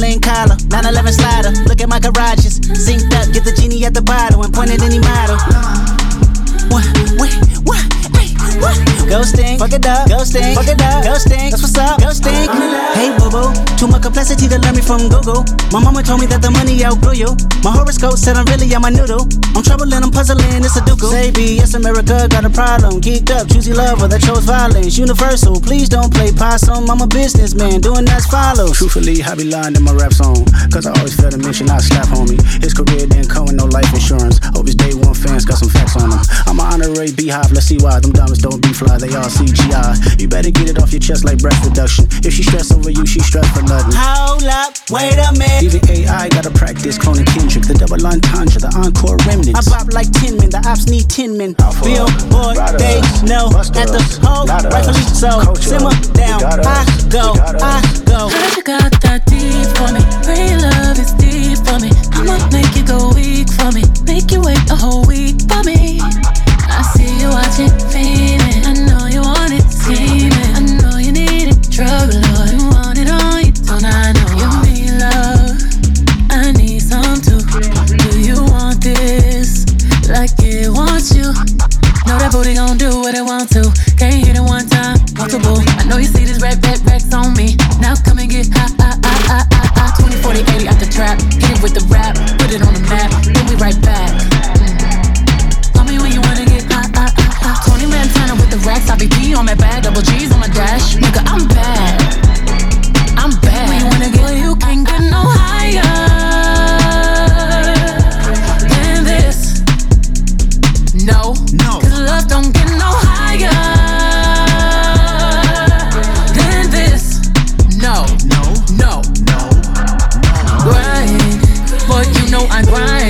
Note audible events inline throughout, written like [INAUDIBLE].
lane collar, 911 slider. Look at my garages. Synced up, get the genie at the bottle and point at any model. What, what, what? Ghosting, fuck it up, ghosting, fuck it up, ghosting. That's what's up, ghosting. Hey boo, too much complexity to learn me from Google. My mama told me that the money outgrew you. My horoscope said I'm really on my noodle. I'm troubling, I'm puzzling, it's a duke. Say yes America got a problem. Geeked up, choosy lover that chose violence. Universal, please don't play possum. I'm a businessman, doing as follows. Truthfully, I be lying in my rap song. Cause I always felt a mission, I slap homie. His career didn't come with no life insurance. Hope his day one fans got some facts on him. I'm an honorary beehive, let's see why. Them diamonds don't be fly, they all CGI. You better get it off your chest like breast reduction. If she stress over you, she stress for nothing. Hold up, wait a minute. Even AI gotta practice cloning Kendrick. The double entendre, the encore remnants. I bop like 10 men, the ops need 10 men. Billboard, they know at the hole, rightfully so. Simmer down, I go, I go. Heard you got that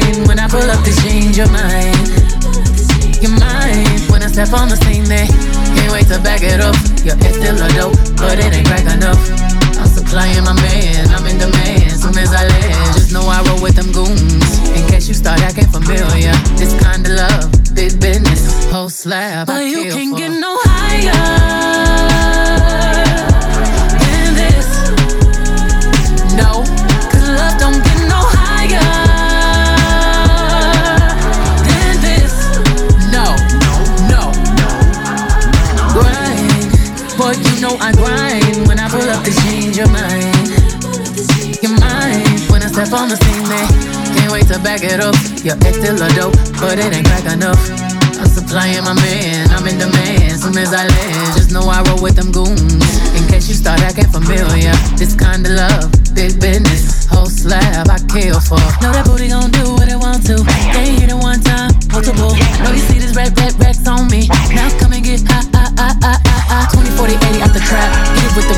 I. When I pull up to change your mind. Your mind. When I step on the scene, they can't wait to back it up. Your ex still a dope, but it ain't crack enough. I'm supplying my man, I'm in demand. Soon as I land, just know I roll with them goons. In case you start acting familiar, this kind of love, big business, whole slab. But you can't get no higher know I grind when I pull up to change your mind. Your mind, when I step on the scene, they can't wait to back it up. Your ex still a dope, but it ain't crack enough. Supplying my man, I'm in demand. Soon as I land, just know I roll with them goons. In case you start acting familiar, this kind of love, big business, whole slab I kill for. Know that booty gon' do what it want to. They hit it one time, multiple. Know you see this red, red, Rex on me. Now come and get high, high, high, high. 20, 40, 80 out the trap. Hit it with the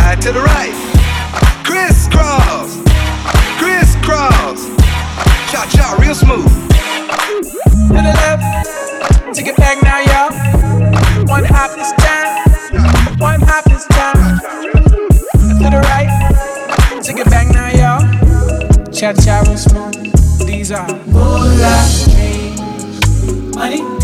Slide to the right. Crisscross. Crisscross. Cha cha, real smooth. To the left, take it back now, y'all. One hop this time, one hop this time. To the right, take it back now, y'all. Cha cha real smooth. These are moonlight dreams, money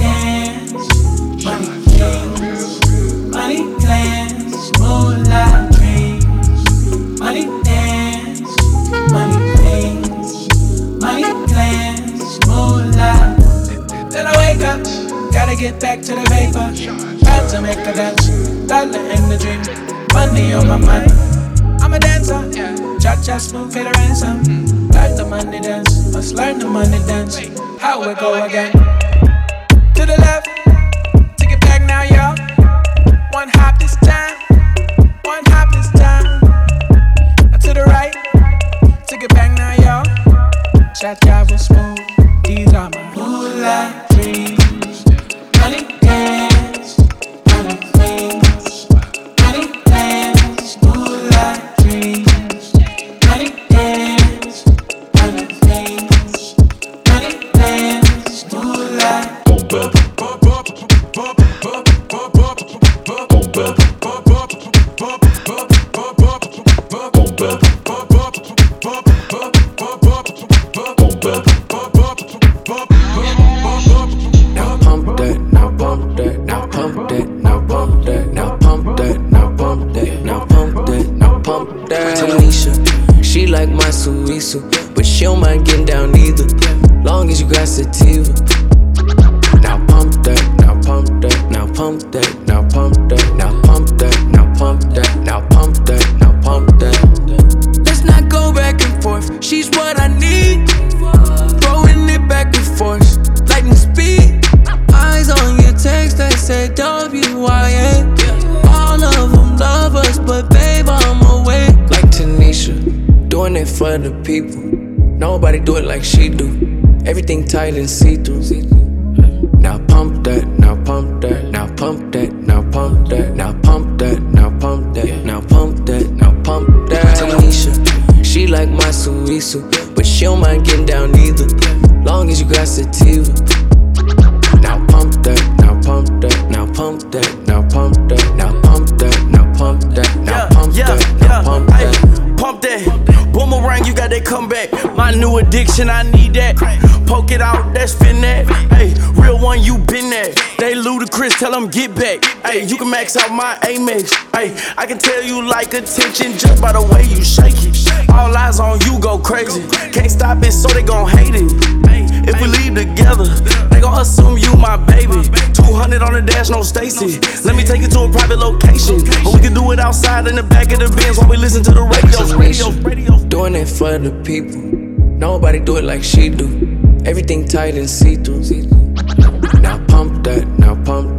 get back to the paper. Time to make a dance. Dollar in the dream. Money on my mind. I'm a dancer. Cha cha smooth, feel the ransom. Learn the money dance. Let's learn the money dance. How we go again? To the left. Take it back now, y'all. One hop this time. One hop this time. To the right. Take it back now, y'all. Cha cha was smooth. These are my moonlight but she don't mind getting down either. Long as you got sativa. Doing it for the people. Nobody do it like she do. Everything tight and see-through. Now pump that, now pump that, now pump that, now pump that, now pump that, now pump that, now pump that, now pump that. Tanisha, she like my suisu, but she don't mind getting down either. Long as you got sativa. New addiction, I need that. Poke it out, that's fin that. Hey, real one, you been there. They ludicrous, tell them get back. Hey, you can max out my Amex. Hey, I can tell you like attention just by the way you shake it. All eyes on you, go crazy. Can't stop it, so they gon' hate it. If we leave together, they gon' assume you my baby. 200 on the dash, no Stacy. Let me take you to a private location. Or we can do it outside in the back of the Benz while we listen to the radio. Doing it for the people. Nobody do it like she do. Everything tight and see-through. Now pump that, now pump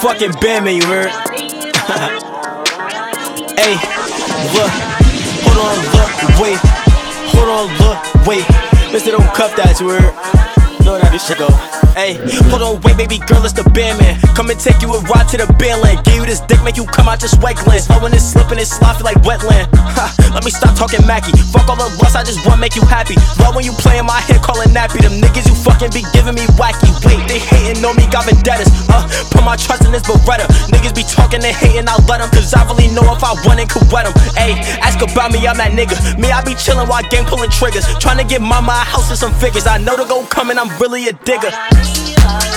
fucking Batman, you heard? [LAUGHS] hey, look, hold on, look, wait, hold on, look, wait. Mister, don't cuff that, you heard? How this shit go. Hey, hold on, wait, baby girl, it's the Batman. Come and take you a ride to the bandland. Give you this dick, make you come out just white glands. Oh, when it's slipping, it's sloppy like wetland. Ha, let me stop talking Mackie. Fuck all the lust, I just wanna make you happy. Love when you play in my head, calling nappy. Them niggas you fucking be giving me wacky. Wait, they hating on me, got vendettas. Uh, put my trust in this Beretta. Niggas be talking and hating, I let them. Cause I really know if I want it, could wet them. Ayy, ask about me, I'm that nigga. Me, I be chillin' while gang pulling triggers. Trying to get mama a house and some figures. I know the go coming, I'm really a digger. You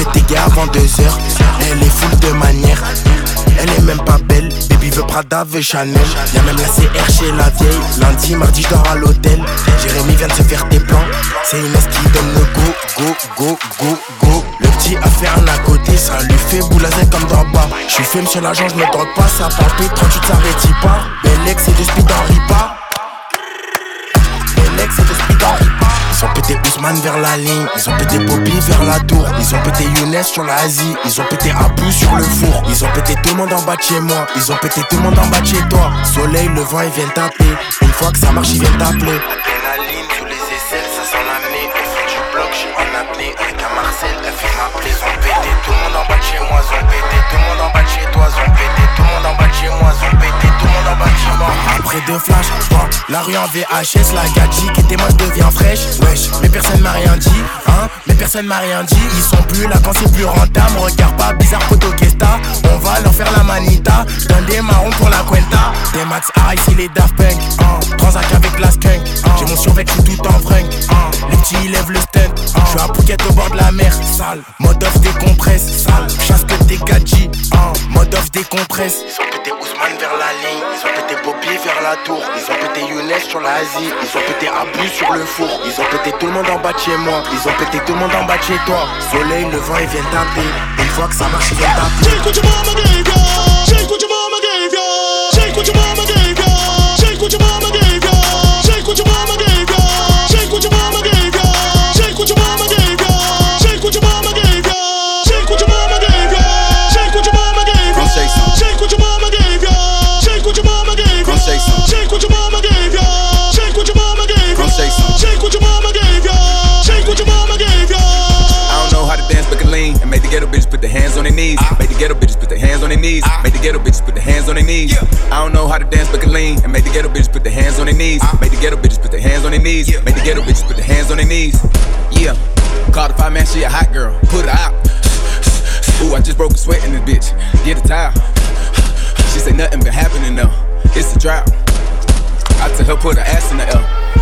Pété gars avant deux heures. Elle est full de manière. Elle est même pas belle. Baby veut Prada, veut Chanel. Y'a même la CR chez la vieille. Lundi, mardi, je dors à l'hôtel. Jérémy vient de se faire des plans. C'est Inès qui donne le go, go, go, go, go. Le petit a fait un à côté, ça lui fait boulazer comme d'en bas. Je suis film sur l'agent, je me drogue pas, ça palpite, 38 ça rétit pas. Belle ex et du speed en ripa. Pété Ousmane vers la ligne. Ils ont pété Bobby vers la tour. Ils ont pété Younes sur l'Asie. Ils ont pété Abou sur le four. Ils ont pété tout le monde en bas de chez moi. Ils ont pété tout le monde en bas de chez toi. Soleil, le vent, ils viennent taper. Une fois que ça marche, ils viennent t'appeler. Adrénaline sous les aisselles, ça sent l'année. Au fond du bloc, j'ai un apnée. Avec un Marcel, elle fait m'appeler. Ils ont pété tout le monde en bas de chez moi. Ils ont pété tout le monde en bas de chez toi. Ils ont pété moi. Ils ont pété tout le monde en moi. Après deux flashs, la rue en VHS, la gadji qui était moi je deviens fraîche. Wesh, mais personne m'a rien dit, hein, mais personne m'a rien dit. Ils sont plus là quand c'est plus rentable. Regarde pas, bizarre photo Gesta. On va leur faire la manita. J'donne des marrons pour la cuenta. Des Max A ici les Daft Punk. Hein. Transac avec la skunk. J'ai mon survêt, j'suis tout en fringue. Hein. Les petits lèvent le stunt. J'suis à Phuket au bord de la mer. Sale. Mode off décompresse. Sale. Chasse que des gadgets. Hein. Ils ont pété Ousmane vers la ligne. Ils ont pété Bobby vers la tour. Ils ont pété Younes sur l'Asie. Ils ont pété Abou sur le four. Ils ont pété tout le monde en bas de chez moi. Ils ont pété tout le monde en bas de chez toi. Soleil, le vent, ils viennent taper. Une fois que ça marche, ils viennent taper. Their knees. Ah. Make the ghetto bitches put their hands on their knees. Ah. Make the ghetto bitches put their hands on their knees. I don't know how to dance, but can lean and make the ghetto bitches put their hands on their knees. Ah. Make the ghetto bitches put their hands on their knees. Make the ghetto bitches put their hands on their knees. Yeah, call the five man, she a hot girl. Put her out. Ooh, I just broke a sweat in this bitch. Get a towel. She say nothing been happening though. It's a drought. I tell her put her ass in the L,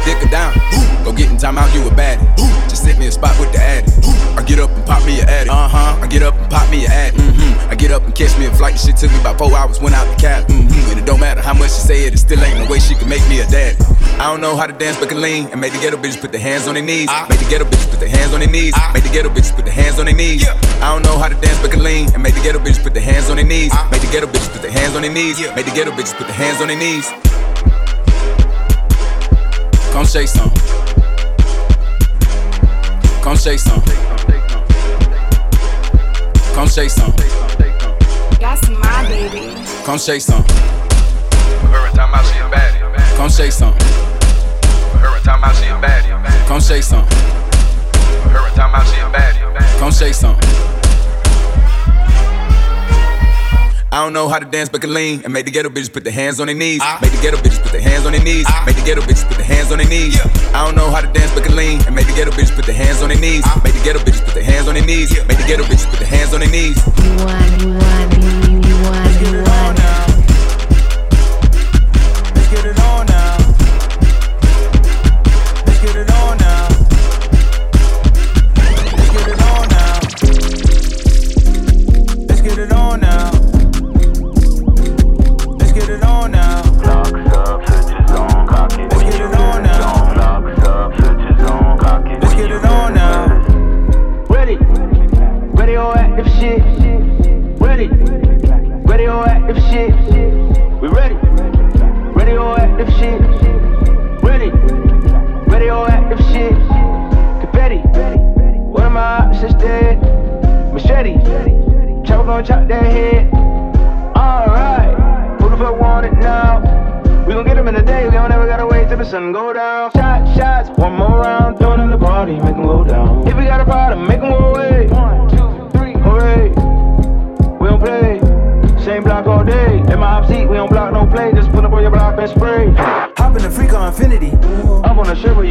dick down. Go get in time out, you a baddie. Just sit me a spot with the addy. I get up and pop me a addy. Uh huh. I get up and pop me a addy. Mm-hmm. I get up and catch me a flight. Shit took me about four hours, went out the cab. Mm-hmm. And it don't matter how much she say it, it still ain't no way she can make me a daddy. I don't know how to dance, but can lean and make the ghetto bitches put their hands on their knees. Make the ghetto bitches put their hands on their knees. Make the ghetto bitches put their hands on their knees. I don't know how to dance, but can lean and make the ghetto bitches put their hands on their knees. Make the ghetto bitches put their hands on their knees. Make the ghetto bitches put their hands on their knees. Come shake some. Come shake some. Come shake some. That's my baby. Come shake some. Every time I see a baddie, Come shake some. every time I see a baddie, Come shake some. every time I see a baddie, Come shake some. I don't know how to dance, but can lean and make the ghetto bitches put their hands on their knees. Ah. Make the ghetto bitches put their hands on their knees. Ah. Make the ghetto bitches put their hands on their knees. I don't know how to dance, but can lean and make the ghetto bitches put their hands on their knees. Ah. Make the ghetto bitches put their hands on their knees. Make the ghetto bitches put their hands on their knees. Let's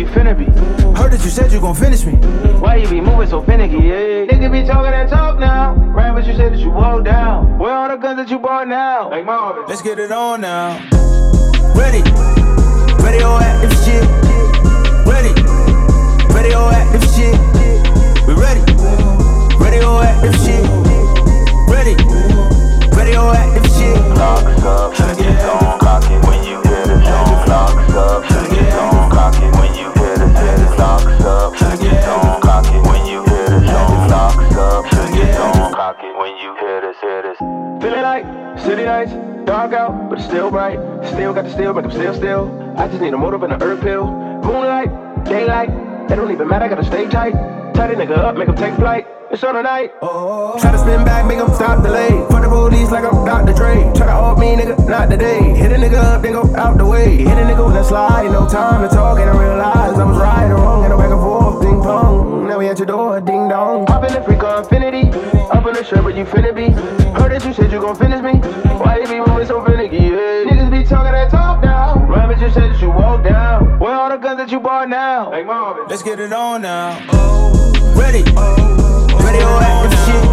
finna be. Heard that you said you gon' finish me. Why you be moving so finicky, yeah? Nigga be talking that talk now. Right, but you said that you walk down. Where all the guns that you bought now? Like Marvin. Let's get it on now. Ready, radioactive shit. Ready, radioactive shit. We ready, radioactive shit. 'Em still still. I just need a motive and an herb pill. Moonlight, daylight, It don't even matter, I gotta stay tight. Tie the nigga up, make him take flight. It's on tonight. Try to spin back, make make 'em stop the delay. For the police like I'm Dr. Dre. Try to hold me, nigga, not today. Hit a nigga up, then go out the way. Hit a nigga with a slide, no time to talk, and I realized I was right or wrong, and I back and forth, ding pong. Now we at your door, ding dong. Hop in the freak on infinity. Up in the shirt, but you finna be. Heard that you said you gon' finish me. Why you be moving so finicky? Niggas be talking that talk now. But you said that you walk down. Where all the guns that you bought now? Like Marvin. Let's get it on now. Ready. Radioactive shit.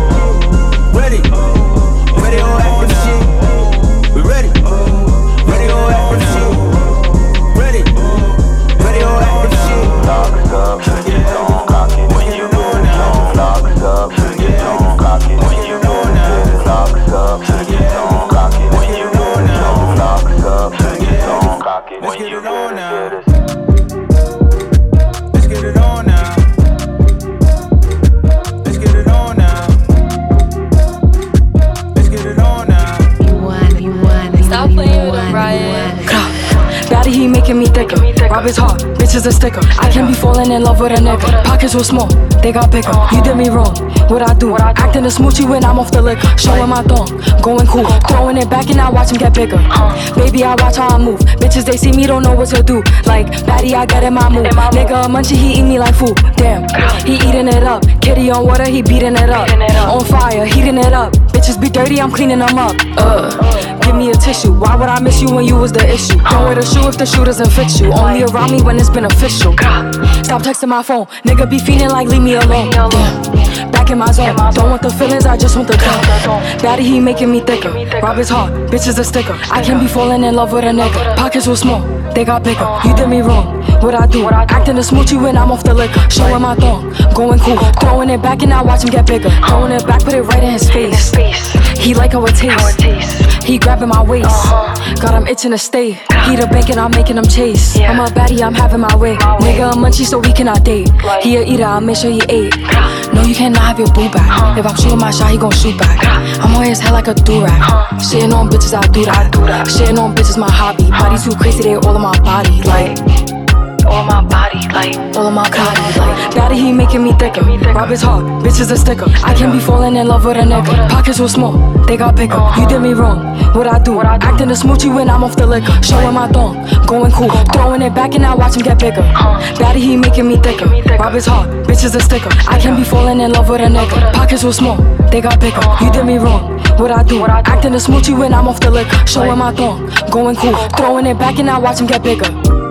Ready. Radioactive shit. We ready. Is a sticker. I can't be falling in love with a nigga. Pockets were small, they got bigger. You did me wrong, what I do? Acting a smoochie when I'm off the liquor. Showing my thong, going cool. Throwing it back and I watch him get bigger. Baby, I watch how I move. Bitches, they see me, don't know what to do. Like, Batty, I get in my mood. Nigga, munchie, he eat me like food. Damn, he eating it up. Kitty on water, he beating it up. On fire, heating it up. Bitches be dirty, I'm cleaning them up. Uh, give me a tissue. Why would I miss you when you was the issue? Don't wear the shoe if the shoe doesn't fit you. Only around me when it's been official. Stop texting my phone. Nigga be feeling like leave me alone. Damn. Back in my zone. Don't want the feelings, I just want the dough. Daddy, he making me thicker. Rob his heart, bitch is a sticker. I can't be falling in love with a nigga. Pockets were small, they got bigger. You did me wrong, what I do? Acting a smoochie when I'm off the liquor. Showing my thong, going cool. Throwing it back and I watch him get bigger. Throwing it back, put it right in his face. He like how it tastes. He grabbing my waist. Uh-huh. Got him itching to stay. He the bank and I'm making him chase. I'm a baddie, I'm having my way. Nigga, a munchie, so we cannot date. He a eater, I'll make sure he ate. No, you cannot have your boo back. Uh-huh. If I'm shooting my shot, he gon' shoot back. Uh-huh. I'm on his head like a do-rag. Shitting on bitches, I do that. Shitting on bitches, my hobby. Body too crazy, they all in my body. Like, all my body, like all my body, like Daddy, he making me thicker. Rob his heart, bitch is a sticker. I can't be falling in love with a nigga. Pockets were small, they got bigger. You did me wrong, what I do? Acting a smoochie when I'm off the liquor. Showing my thong, going cool. Throwing it back and I watch him get bigger. Daddy, he making me thicker. Rob his heart, bitch is a sticker. I can't be falling in love with a nigga. Pockets were small, they got bigger. You did me wrong, what I do? Acting a smoochie when I'm off the liquor. Showing my thong, going cool. Throwing it back and I watch him get bigger.